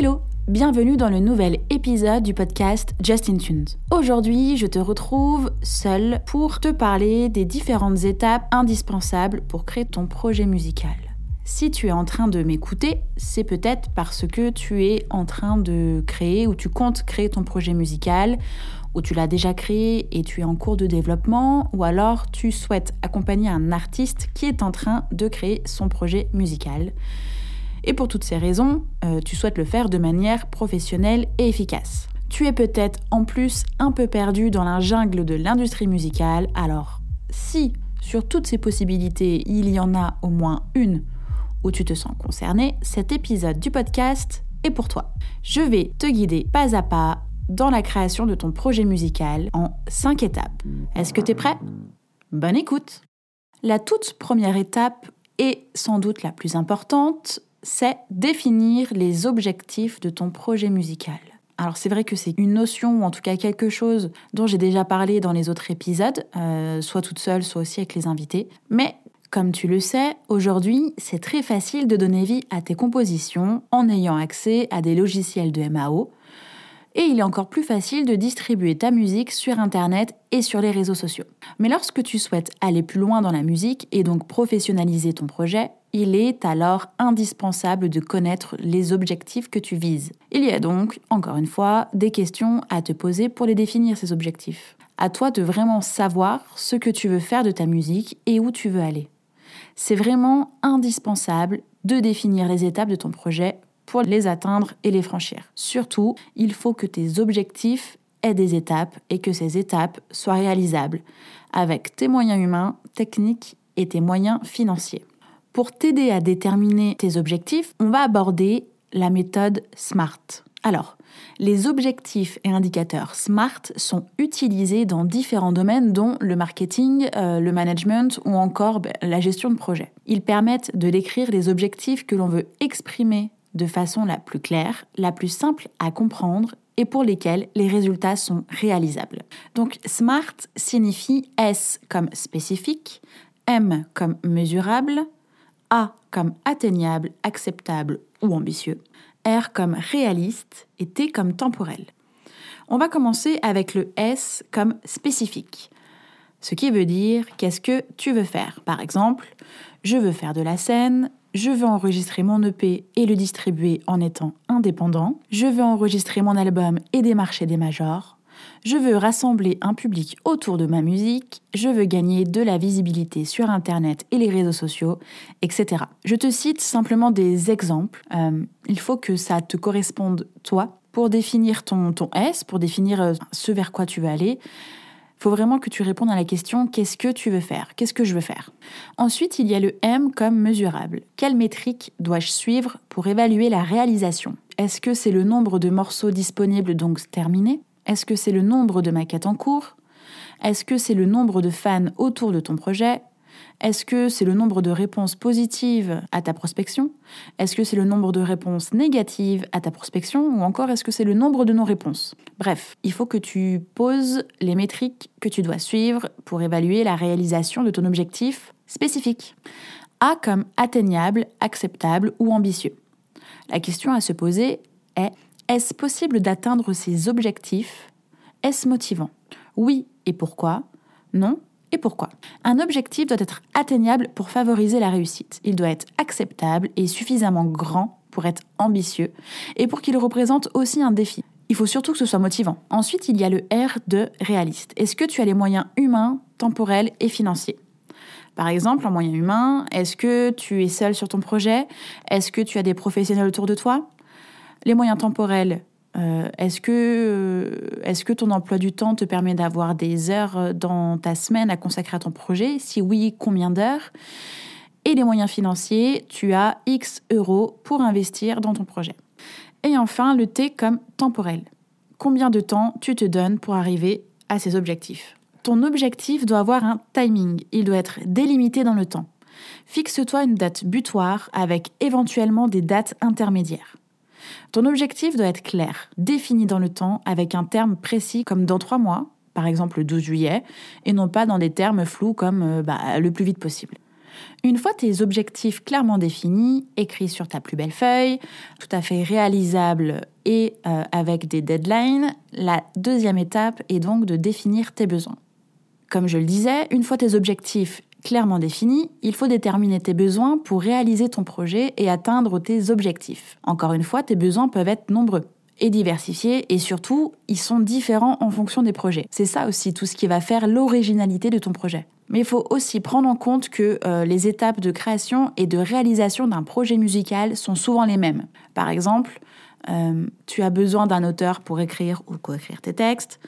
Hello Bienvenue dans le nouvel épisode du podcast Just in Tunes. Aujourd'hui, je te retrouve seule pour te parler des différentes étapes indispensables pour créer ton projet musical. Si tu es en train de m'écouter, c'est peut-être parce que tu es en train de créer ou tu comptes créer ton projet musical, ou tu l'as déjà créé et tu es en cours de développement, ou alors tu souhaites accompagner un artiste qui est en train de créer son projet musical. Et pour toutes ces raisons, euh, tu souhaites le faire de manière professionnelle et efficace. Tu es peut-être en plus un peu perdu dans la jungle de l'industrie musicale, alors si sur toutes ces possibilités il y en a au moins une où tu te sens concerné, cet épisode du podcast est pour toi. Je vais te guider pas à pas dans la création de ton projet musical en 5 étapes. Est-ce que tu es prêt? Bonne écoute La toute première étape et sans doute la plus importante, c'est définir les objectifs de ton projet musical. Alors c'est vrai que c'est une notion, ou en tout cas quelque chose dont j'ai déjà parlé dans les autres épisodes, euh, soit toute seule, soit aussi avec les invités. Mais comme tu le sais, aujourd'hui, c'est très facile de donner vie à tes compositions en ayant accès à des logiciels de MAO. Et il est encore plus facile de distribuer ta musique sur Internet et sur les réseaux sociaux. Mais lorsque tu souhaites aller plus loin dans la musique et donc professionnaliser ton projet, il est alors indispensable de connaître les objectifs que tu vises. Il y a donc, encore une fois, des questions à te poser pour les définir, ces objectifs. À toi de vraiment savoir ce que tu veux faire de ta musique et où tu veux aller c'est vraiment indispensable de définir les étapes de ton projet pour les atteindre et les franchir. Surtout, il faut que tes objectifs aient des étapes et que ces étapes soient réalisables avec tes moyens humains, techniques et tes moyens financiers. Pour t'aider à déterminer tes objectifs, on va aborder la méthode SMART. Alors, les objectifs et indicateurs SMART sont utilisés dans différents domaines dont le marketing, euh, le management ou encore ben, la gestion de projet. Ils permettent de décrire les objectifs que l'on veut exprimer de façon la plus claire, la plus simple à comprendre et pour lesquels les résultats sont réalisables. Donc SMART signifie S comme spécifique, M comme mesurable, A comme atteignable, acceptable ou ambitieux, R comme réaliste et T comme temporel. On va commencer avec le S comme spécifique, ce qui veut dire qu'est-ce que tu veux faire. Par exemple, je veux faire de la scène, je veux enregistrer mon EP et le distribuer en étant indépendant, je veux enregistrer mon album et démarcher des majors, je veux rassembler un public autour de ma musique, je veux gagner de la visibilité sur Internet et les réseaux sociaux, etc. Je te cite simplement des exemples. Euh, il faut que ça te corresponde toi pour définir ton, ton S, pour définir euh, ce vers quoi tu veux aller. Faut vraiment que tu répondes à la question qu'est-ce que tu veux faire? Qu'est-ce que je veux faire? Ensuite, il y a le M comme mesurable. Quelle métrique dois-je suivre pour évaluer la réalisation? Est-ce que c'est le nombre de morceaux disponibles donc terminés? Est-ce que c'est le nombre de maquettes en cours? Est-ce que c'est le nombre de fans autour de ton projet? Est-ce que c'est le nombre de réponses positives à ta prospection? Est-ce que c'est le nombre de réponses négatives à ta prospection? Ou encore est-ce que c'est le nombre de non-réponses? Bref, il faut que tu poses les métriques que tu dois suivre pour évaluer la réalisation de ton objectif spécifique. A comme atteignable, acceptable ou ambitieux. La question à se poser est est-ce possible d'atteindre ces objectifs? Est-ce motivant? Oui et pourquoi? Non et pourquoi Un objectif doit être atteignable pour favoriser la réussite. Il doit être acceptable et suffisamment grand pour être ambitieux et pour qu'il représente aussi un défi. Il faut surtout que ce soit motivant. Ensuite, il y a le R de réaliste. Est-ce que tu as les moyens humains, temporels et financiers? Par exemple, en moyens humains, est-ce que tu es seul sur ton projet? Est-ce que tu as des professionnels autour de toi? Les moyens temporels, euh, est-ce que, euh, que ton emploi du temps te permet d'avoir des heures dans ta semaine à consacrer à ton projet? Si oui, combien d'heures? Et les moyens financiers, tu as X euros pour investir dans ton projet. Et enfin, le T comme temporel. Combien de temps tu te donnes pour arriver à ces objectifs? Ton objectif doit avoir un timing, il doit être délimité dans le temps. Fixe-toi une date butoir avec éventuellement des dates intermédiaires. Ton objectif doit être clair, défini dans le temps avec un terme précis comme dans trois mois, par exemple le 12 juillet, et non pas dans des termes flous comme euh, bah, le plus vite possible. Une fois tes objectifs clairement définis, écrits sur ta plus belle feuille, tout à fait réalisables et euh, avec des deadlines, la deuxième étape est donc de définir tes besoins. Comme je le disais, une fois tes objectifs clairement définis, il faut déterminer tes besoins pour réaliser ton projet et atteindre tes objectifs. Encore une fois, tes besoins peuvent être nombreux et diversifiés et surtout, ils sont différents en fonction des projets. C'est ça aussi tout ce qui va faire l'originalité de ton projet. Mais il faut aussi prendre en compte que euh, les étapes de création et de réalisation d'un projet musical sont souvent les mêmes. Par exemple, euh, tu as besoin d'un auteur pour écrire ou coécrire tes textes.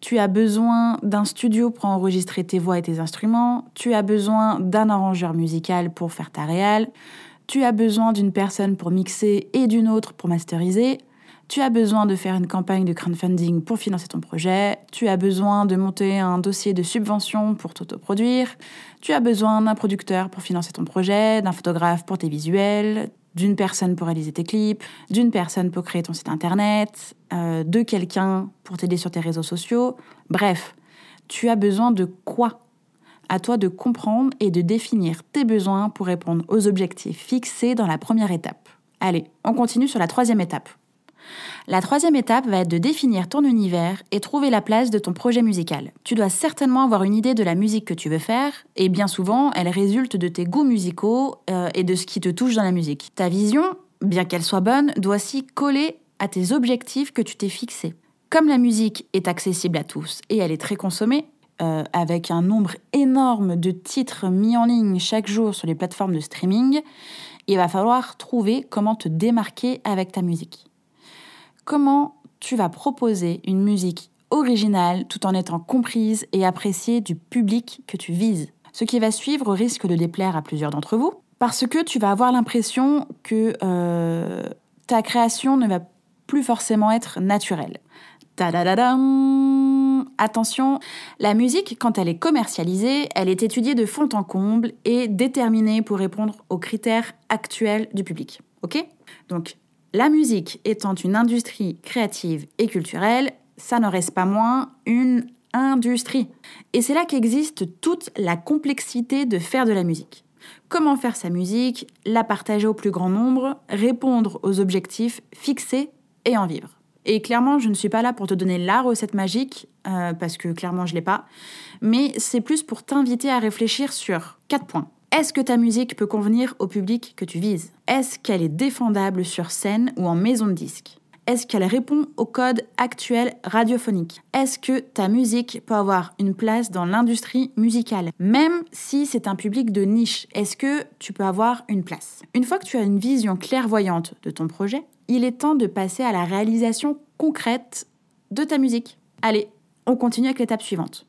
Tu as besoin d'un studio pour enregistrer tes voix et tes instruments. Tu as besoin d'un arrangeur musical pour faire ta réal. Tu as besoin d'une personne pour mixer et d'une autre pour masteriser. Tu as besoin de faire une campagne de crowdfunding pour financer ton projet. Tu as besoin de monter un dossier de subvention pour t'autoproduire. Tu as besoin d'un producteur pour financer ton projet, d'un photographe pour tes visuels, d'une personne pour réaliser tes clips, d'une personne pour créer ton site internet, euh, de quelqu'un pour t'aider sur tes réseaux sociaux. Bref, tu as besoin de quoi? À toi de comprendre et de définir tes besoins pour répondre aux objectifs fixés dans la première étape. Allez, on continue sur la troisième étape. La troisième étape va être de définir ton univers et trouver la place de ton projet musical. Tu dois certainement avoir une idée de la musique que tu veux faire, et bien souvent, elle résulte de tes goûts musicaux euh, et de ce qui te touche dans la musique. Ta vision, bien qu'elle soit bonne, doit s'y coller à tes objectifs que tu t'es fixés. Comme la musique est accessible à tous et elle est très consommée, euh, avec un nombre énorme de titres mis en ligne chaque jour sur les plateformes de streaming, il va falloir trouver comment te démarquer avec ta musique comment tu vas proposer une musique originale tout en étant comprise et appréciée du public que tu vises. Ce qui va suivre risque de déplaire à plusieurs d'entre vous, parce que tu vas avoir l'impression que euh, ta création ne va plus forcément être naturelle. Attention, la musique, quand elle est commercialisée, elle est étudiée de fond en comble et déterminée pour répondre aux critères actuels du public. Ok? La musique étant une industrie créative et culturelle, ça ne reste pas moins une industrie. Et c'est là qu'existe toute la complexité de faire de la musique. Comment faire sa musique, la partager au plus grand nombre, répondre aux objectifs fixés et en vivre. Et clairement, je ne suis pas là pour te donner la recette magique, euh, parce que clairement, je ne l'ai pas, mais c'est plus pour t'inviter à réfléchir sur quatre points. Est-ce que ta musique peut convenir au public que tu vises? Est-ce qu'elle est défendable sur scène ou en maison de disque Est-ce qu'elle répond au code actuel radiophonique? Est-ce que ta musique peut avoir une place dans l'industrie musicale? Même si c'est un public de niche, est-ce que tu peux avoir une place? Une fois que tu as une vision clairvoyante de ton projet, il est temps de passer à la réalisation concrète de ta musique. Allez, on continue avec l'étape suivante.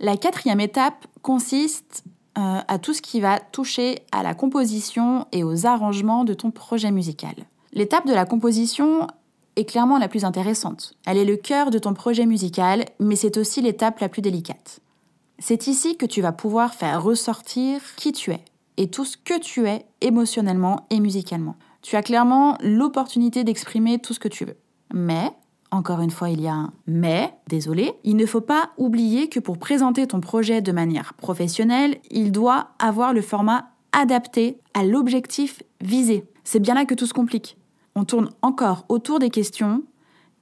La quatrième étape consiste euh, à tout ce qui va toucher à la composition et aux arrangements de ton projet musical. L'étape de la composition est clairement la plus intéressante. Elle est le cœur de ton projet musical, mais c'est aussi l'étape la plus délicate. C'est ici que tu vas pouvoir faire ressortir qui tu es et tout ce que tu es émotionnellement et musicalement. Tu as clairement l'opportunité d'exprimer tout ce que tu veux. Mais encore une fois, il y a un mais, désolé, il ne faut pas oublier que pour présenter ton projet de manière professionnelle, il doit avoir le format adapté à l'objectif visé. C'est bien là que tout se complique. On tourne encore autour des questions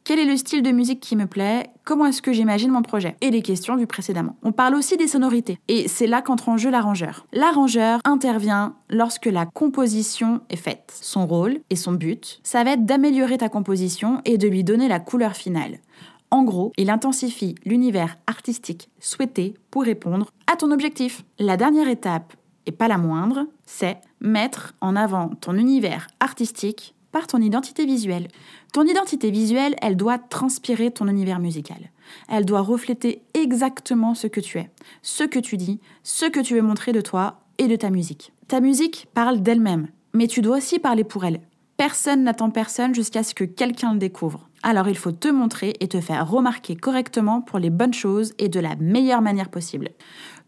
quel est le style de musique qui me plaît? Comment est-ce que j'imagine mon projet? Et les questions vues précédemment. On parle aussi des sonorités. Et c'est là qu'entre en jeu l'arrangeur. L'arrangeur intervient lorsque la composition est faite. Son rôle et son but, ça va être d'améliorer ta composition et de lui donner la couleur finale. En gros, il intensifie l'univers artistique souhaité pour répondre à ton objectif. La dernière étape, et pas la moindre, c'est mettre en avant ton univers artistique par ton identité visuelle. Ton identité visuelle, elle doit transpirer ton univers musical. Elle doit refléter exactement ce que tu es, ce que tu dis, ce que tu veux montrer de toi et de ta musique. Ta musique parle d'elle-même, mais tu dois aussi parler pour elle. Personne n'attend personne jusqu'à ce que quelqu'un le découvre. Alors il faut te montrer et te faire remarquer correctement pour les bonnes choses et de la meilleure manière possible.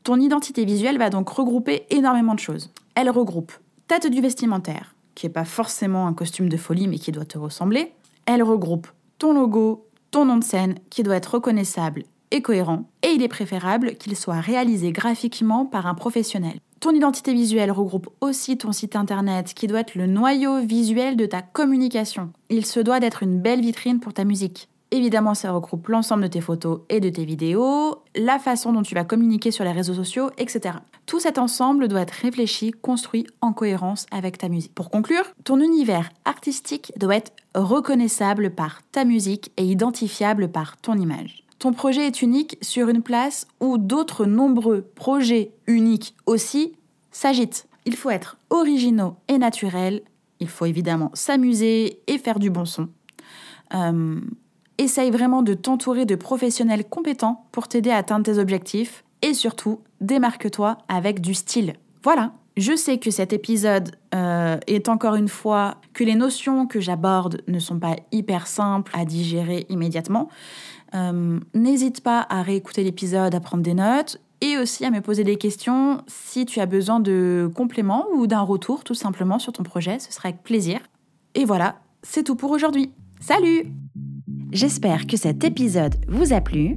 Ton identité visuelle va donc regrouper énormément de choses. Elle regroupe ta tenue vestimentaire, qui n'est pas forcément un costume de folie mais qui doit te ressembler. Elle regroupe ton logo, ton nom de scène qui doit être reconnaissable et cohérent, et il est préférable qu'il soit réalisé graphiquement par un professionnel. Ton identité visuelle regroupe aussi ton site internet qui doit être le noyau visuel de ta communication. Il se doit d'être une belle vitrine pour ta musique. Évidemment, ça regroupe l'ensemble de tes photos et de tes vidéos, la façon dont tu vas communiquer sur les réseaux sociaux, etc. Tout cet ensemble doit être réfléchi, construit en cohérence avec ta musique. Pour conclure, ton univers artistique doit être reconnaissable par ta musique et identifiable par ton image. Ton projet est unique sur une place où d'autres nombreux projets uniques aussi s'agitent. Il faut être originaux et naturels. Il faut évidemment s'amuser et faire du bon son. Euh, essaye vraiment de t'entourer de professionnels compétents pour t'aider à atteindre tes objectifs. Et surtout, démarque-toi avec du style. Voilà, je sais que cet épisode euh, est encore une fois que les notions que j'aborde ne sont pas hyper simples à digérer immédiatement. Euh, n'hésite pas à réécouter l'épisode, à prendre des notes et aussi à me poser des questions si tu as besoin de compléments ou d'un retour tout simplement sur ton projet, ce sera avec plaisir. Et voilà, c'est tout pour aujourd'hui. Salut J'espère que cet épisode vous a plu.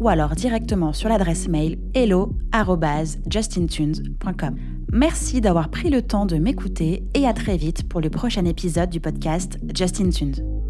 ou alors directement sur l'adresse mail hello@justintunes.com. Merci d'avoir pris le temps de m'écouter et à très vite pour le prochain épisode du podcast Justin Tunes.